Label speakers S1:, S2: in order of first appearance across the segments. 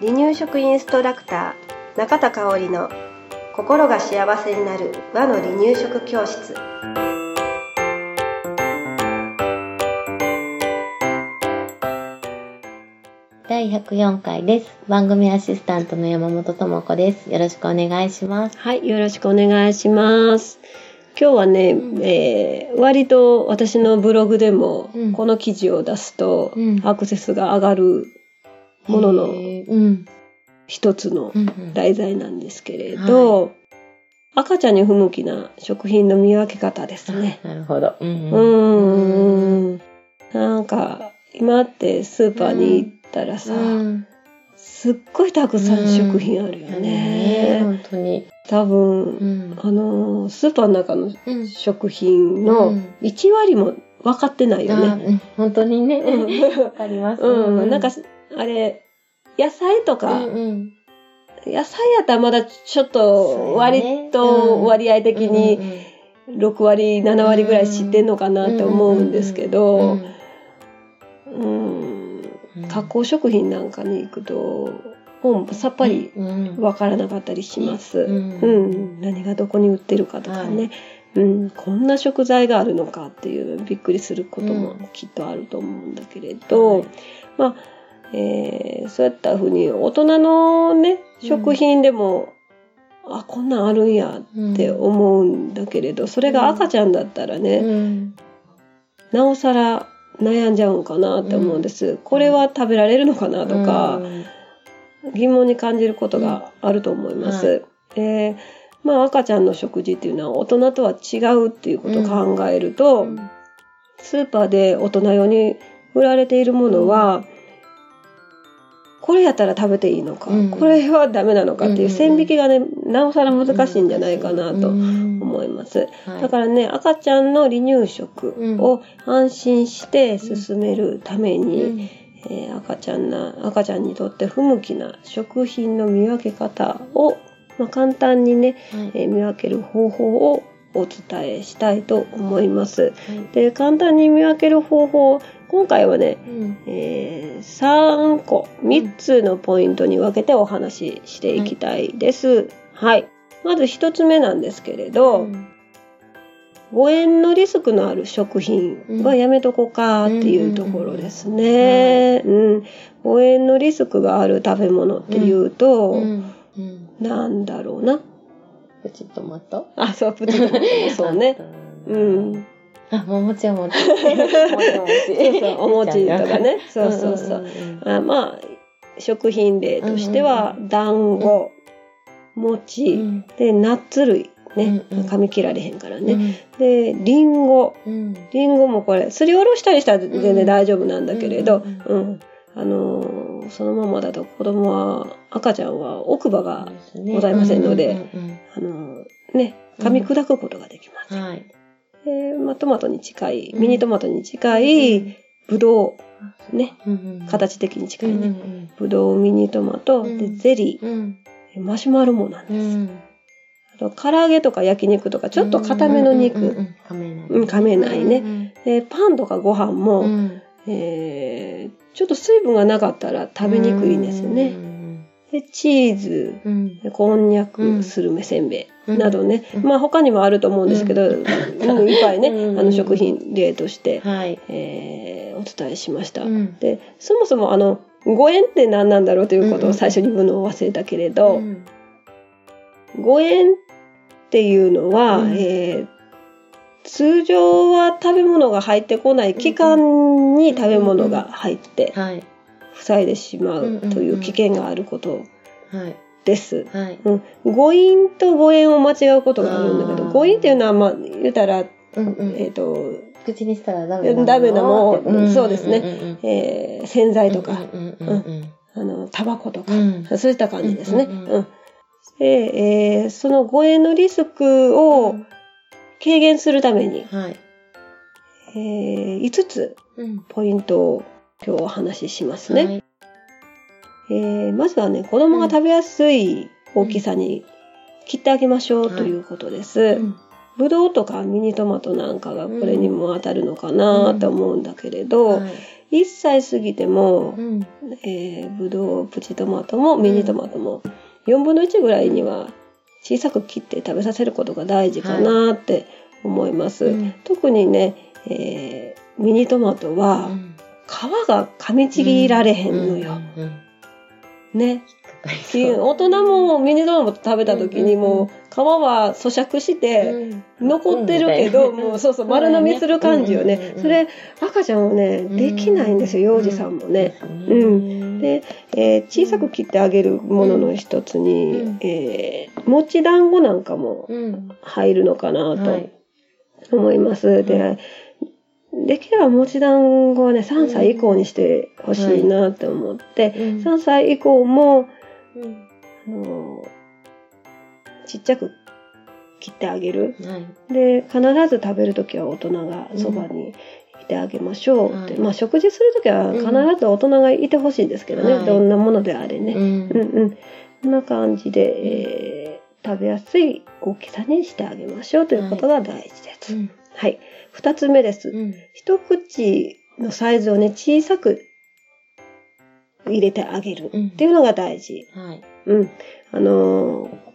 S1: 離乳食インストラクター中田香織の心が幸せになる和の離乳食教室
S2: 第104回です。番組アシスタントの山本智子です。よろしくお願いします。
S1: はいよろしくお願いします今日はね、
S2: うん
S1: えー割と私のブログでも
S2: うん
S1: この記事を出すと
S2: うん
S1: アクセスが上がるものの。一つの題材なんですけれど、赤ちゃんに不向きな食品の見分け方ですね。
S2: なるほど。うん
S1: うーん。なんか、今ってスーパーに行ったらさ、
S2: うん
S1: すっごいたくさん食品あるよ
S2: ね
S1: ね。
S2: 本当に。
S1: 多分、
S2: うん。
S1: あの、スーパーの中の
S2: うん。
S1: 食品
S2: う
S1: の
S2: ん。
S1: 1割も分かってないよね。
S2: あうん。本当にね。
S1: うん。
S2: わかります。
S1: うん。なんか、あれ、野菜と
S2: う
S1: か、
S2: んうん。
S1: 野菜やったらまだちょっと割と割合的に6割7割ぐらい知ってんのかなって思うんですけどうん。加工食品なんかに行くともうさっぱりわからなかったりします。
S2: うん。
S1: うん、何がどこに売ってるかとかね、うん、こんな食材があるのかっていうびっくりすることもきっとあると思うんだけれど、
S2: はい。
S1: まあ、えーそうやったふうに大人のね食品でも、あこんなんあるんやって思うんだけれどそれが赤ちゃんだったらね、
S2: うん。
S1: なおさら悩んじゃうんかなって思うんです、これは食べられるのかなとか、
S2: うん
S1: 疑問に感じることがあると思います。でまあ赤ちゃんの食事っていうのは大人とは違うっていうことを考えると、スーパーで大人用に売られているものは、これやったら食べていいのか、
S2: うん。
S1: これはダメなのかっていう
S2: うん
S1: 線引きがね、なおさら難しいんじゃないかなと思います。だからね、赤ちゃんの離乳食を安心して進めるために、えー赤ちゃんな赤ちゃんにとって不向きな食品の見分け方を、まあ、簡単にね、えー見分ける方法をお伝えしたいと思います。で簡単に見分ける方法今回はね、えー3個3つのポイントに分けてお話ししていきたいです。はい、まず1つ目なんですけれど、誤嚥のリスクのある食品はやめとこうかっていうところですね。うん。誤嚥のリスクがある食べ物っていうと、なんだろうな。
S2: プチトマト？
S1: あ、そう、プチトマトもそうね。うん。
S2: あ、ももちお餅。もちお餅。
S1: そうそう、お餅とかね。そうそうそう。あまあ、食品例としては、団子、餅、で、ナッツ類。ね、
S2: うんうん
S1: 噛み切られへんからね。
S2: ね。
S1: で、リンゴ。
S2: うん。
S1: リンゴもこれ、すりおろしたりしたら全然大丈夫なんだけれど、
S2: うん
S1: うん。あのーそのままだと子供は、赤ちゃんは奥歯が、ございませんのであのーね、噛み砕くことができます。
S2: はい。
S1: で、まあ、トマトに近い、ミニトマトに近い、ぶどう、ね、形的に近いね。ぶどう、ミニトマト、で、ゼリ
S2: うん。
S1: ー、マシュマロもなん
S2: う
S1: です。唐揚げとか焼肉とか、ちょっと固めの肉、
S2: 噛めない。
S1: うん噛めないね。で、パンとかご飯も、
S2: うん。
S1: えーちょっと水分がなかったら食べにくいんですよね。で、チーズ、
S2: うん。
S1: でこんにゃ
S2: う
S1: く、
S2: ん
S1: スルメせんべ
S2: うん
S1: いなどね、
S2: うん
S1: まあ他にもあると思うんですけど、
S2: う
S1: うんいっぱいね、
S2: うん
S1: あの食品例として、
S2: はい。
S1: えーお伝えしました。
S2: うん
S1: で、そもそもあの、誤嚥って何なんだろうということを最初に言うのを忘れたけれど、
S2: うん
S1: 誤嚥っていうのは、
S2: うん。
S1: えー通常は食べ物が入ってこない期間に食べ物が入って
S2: はい。
S1: 塞いでしまうという危険があること
S2: はい。
S1: です。
S2: はい。
S1: うん、誤飲と誤嚥を間違うことがあるんだけど誤飲っていうのはまあ言うたら、
S2: うんうん。
S1: えっ、と、
S2: 口にしたらダメなもの
S1: ダメなもの
S2: ん
S1: そうですね。
S2: んうん
S1: えー洗剤とか、
S2: うんうんうん
S1: あのタバコとか、
S2: うん。
S1: そういった感じですね。うんでえーその誤嚥のリスクを軽減するために、
S2: はい。
S1: えー5つ
S2: うん。
S1: ポイントを今日お話ししますね。
S2: はい。
S1: えーまずはね、子供が食べやすい大きさに切ってあげましょう
S2: はい
S1: ということです。
S2: うん。
S1: ぶどうとかミニトマトなんかがこれにも当たるのかなと思うんだけれど、
S2: はい。
S1: 1歳過ぎても、うん、えー、ぶどう、プチトマトもミニトマトも、4分の1ぐらいには小さく切って食べさせることが大事かなって思います。はいうん、特にね、えー、ミニトマトは、皮が噛みちぎられへんのよ。ね。大人もミニトマト食べた時にも皮は咀嚼して残ってるけど、もうそうそう丸飲みする感じよね。それ赤ちゃんはねできないんですよ幼児さんもね。うん。で、えー、小さく切ってあげるものの一つに、えー、餅団子なんかも入るのかなと思います。でできれば餅団子はね、3歳以降にしてほしいなって思って、うん、3歳以降も、うん、あのちっちゃく切ってあげる。はい、で、必ず食べるときは大人がそばにいてあげましょうって。うん、まあ、食事するときは必ず大人がいてほしいんですけどね、うん、どんなものであれね。うん、うんうんこんな感じで、えー、食べやすい大きさにしてあげましょうということが大事です。はい。はい、二つ目です。一口のサイズをね、小さく入れてあげるっていうのが大事。はい。うん。あのー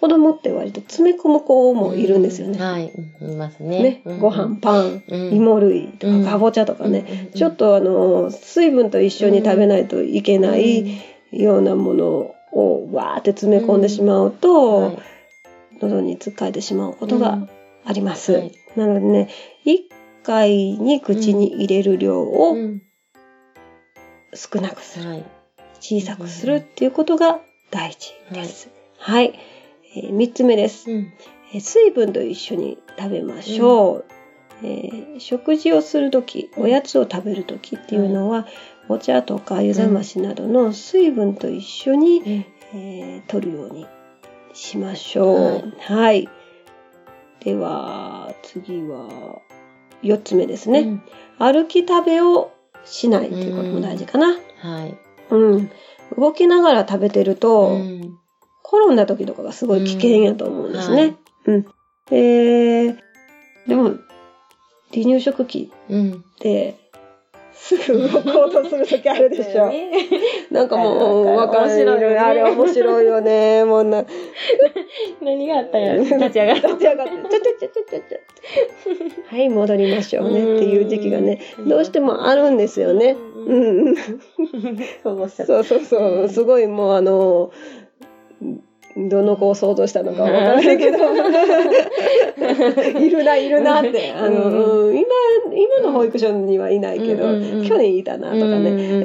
S1: 子供って割と詰め込む子もいるんですよね。
S2: はい、いますね。
S1: ね、ご飯、パン、芋類とかかぼちゃとかね、ちょっとあの、水分と一緒に食べないといけないようなものをわーって詰め込んでしまうと、喉につっかえてしまうことがあります。なのでね、1回に口に入れる量を少なくする。小さくするっていうことが大事です。はい。えー、3つ目です、うん、えー、水分と一緒に食べましょう。うん、えー、食事をするとき、おやつを食べるときっていうのは、うん、お茶とか湯冷ましなどの水分と一緒に、うん、えー、取るようにしましょう。はい、はい。では、次は、4つ目ですね。歩き食べをしないっていうことも大事かな。はい。うん。動きながら食べてると、転んだ時とかがすごい危険やと思うんですね。うん。はい、えー、でも、離乳食期って、すぐ動こうとする時あるでしょ。なんかもう、わかんない。あれ面白いよね。もうな。
S2: 何があったんや立ち上がって。立ち上がって。ちょちょちょちょち
S1: ょ。はい、戻りましょうねっていう時期がね、どうしてもあるんですよね。うん。そうそうそう。すごいもうあの、どの子を想像したのかわからないけど。いるな、いるなって。あの、うん、今、今の保育所にはいないけど、うんうんうん、去年いたなとかね、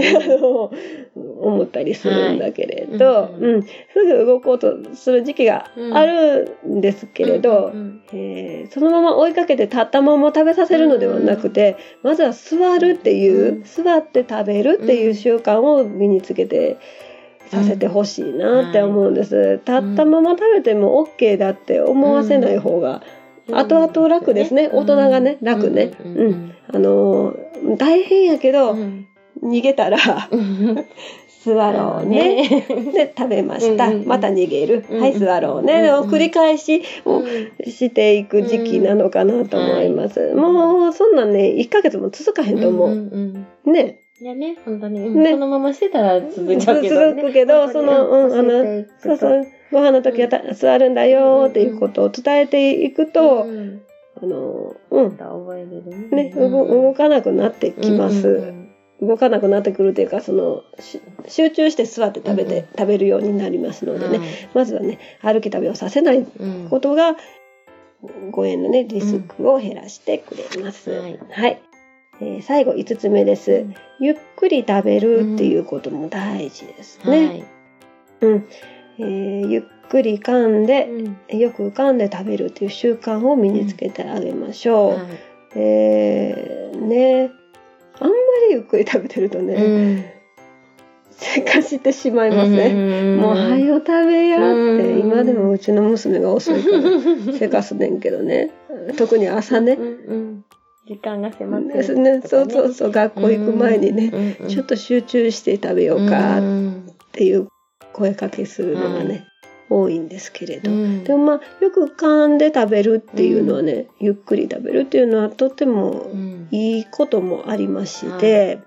S1: 思ったりするんだけれど、はい、うん、すぐ動こうとする時期があるんですけれど、えー、そのまま追いかけて立ったまま食べさせるのではなくて、まずは座るっていう、座って食べるっていう習慣を身につけて、させてほしいなって思うん。です、うんはい、立ったまま食べても OK だって思わせない方が、後々楽ですね、大人がね楽ね、うん。あの大変やけど、逃げたら座ろうね。で、食べました。また逃げる。はい、座ろうね。を繰り返しをしていく時期なのかなと思います。もう、そんなんね、1ヶ月も続かへんと思う。ね。
S2: いやね、本当に。ね、そのまましてたら続いちゃうけど、
S1: ね、続くけど、その、うん、あの、そうそう、ご飯の時は座るんだよっていうことを伝えていくと、うん、あの、うん。覚えるね。ね、動かなくなってきます。うんうん動かなくなってくるというかその集中して座って食べて、うん、食べるようになりますのでね、はい、まずはね歩き食べをさせないことが、誤嚥のねリスクを減らしてくれます。はい、はいえー、最後5つ目です、うん、ゆっくり食べるっていうことも大事ですね。はい、うん。えー、ゆっくり噛んで、うん、よく噛んで食べるっていう習慣を身につけてあげましょう。うん。はい、えー、ねあんまりゆっくり食べてるとね、うん、せかしてしまいますね。もう、はよ食べやって、今でもうちの娘が遅いから せかすねんけどね。特に朝ね。
S2: 時間が迫って
S1: る、ね。そうそうそう、学校行く前にね、ちょっと集中して食べようかっていう声かけするのがね、多いんですけれど、でもまあよく噛んで食べるっていうのはね、ゆっくり食べるっていうのはとても
S2: いいこともありまして、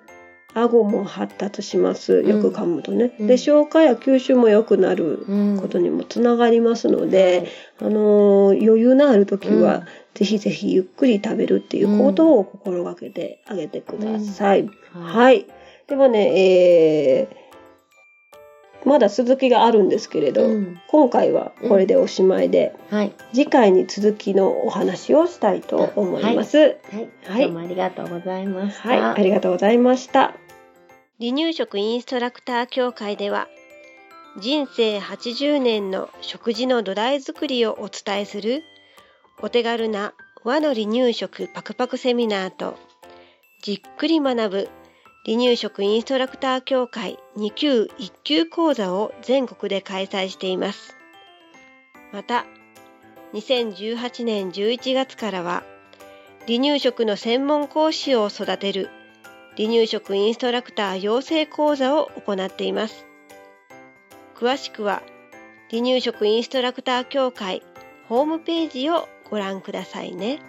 S2: 顎も発達します。よく噛むとね。うん、で、消化や吸収も良くなることにもつながりますので、うん、あのー、余裕のある時は、ぜひぜひゆっくり食べるっていうことを心がけてあげてください。はい、はい。でもね、えー、まだ続きがあるんですけれど、うん、今回はこれでおしまいで、うんはい、次回に続きのお話をしたいと思います。はい。
S3: はい、どうもありがとうございました。
S2: はい、ありがとうございました。
S1: 離乳食インストラクター協会では、人生80年の食事の土台作りをお伝えする、お手軽な和の離乳食パクパクセミナーと、じっくり学ぶ離乳食インストラクター協会2級1級講座を全国で開催しています。また、2018年11月からは、離乳食の専門講師を育てる離乳食インストラクター養成講座を行っています。詳しくは、離乳食インストラクター協会ホームページをご覧くださいね。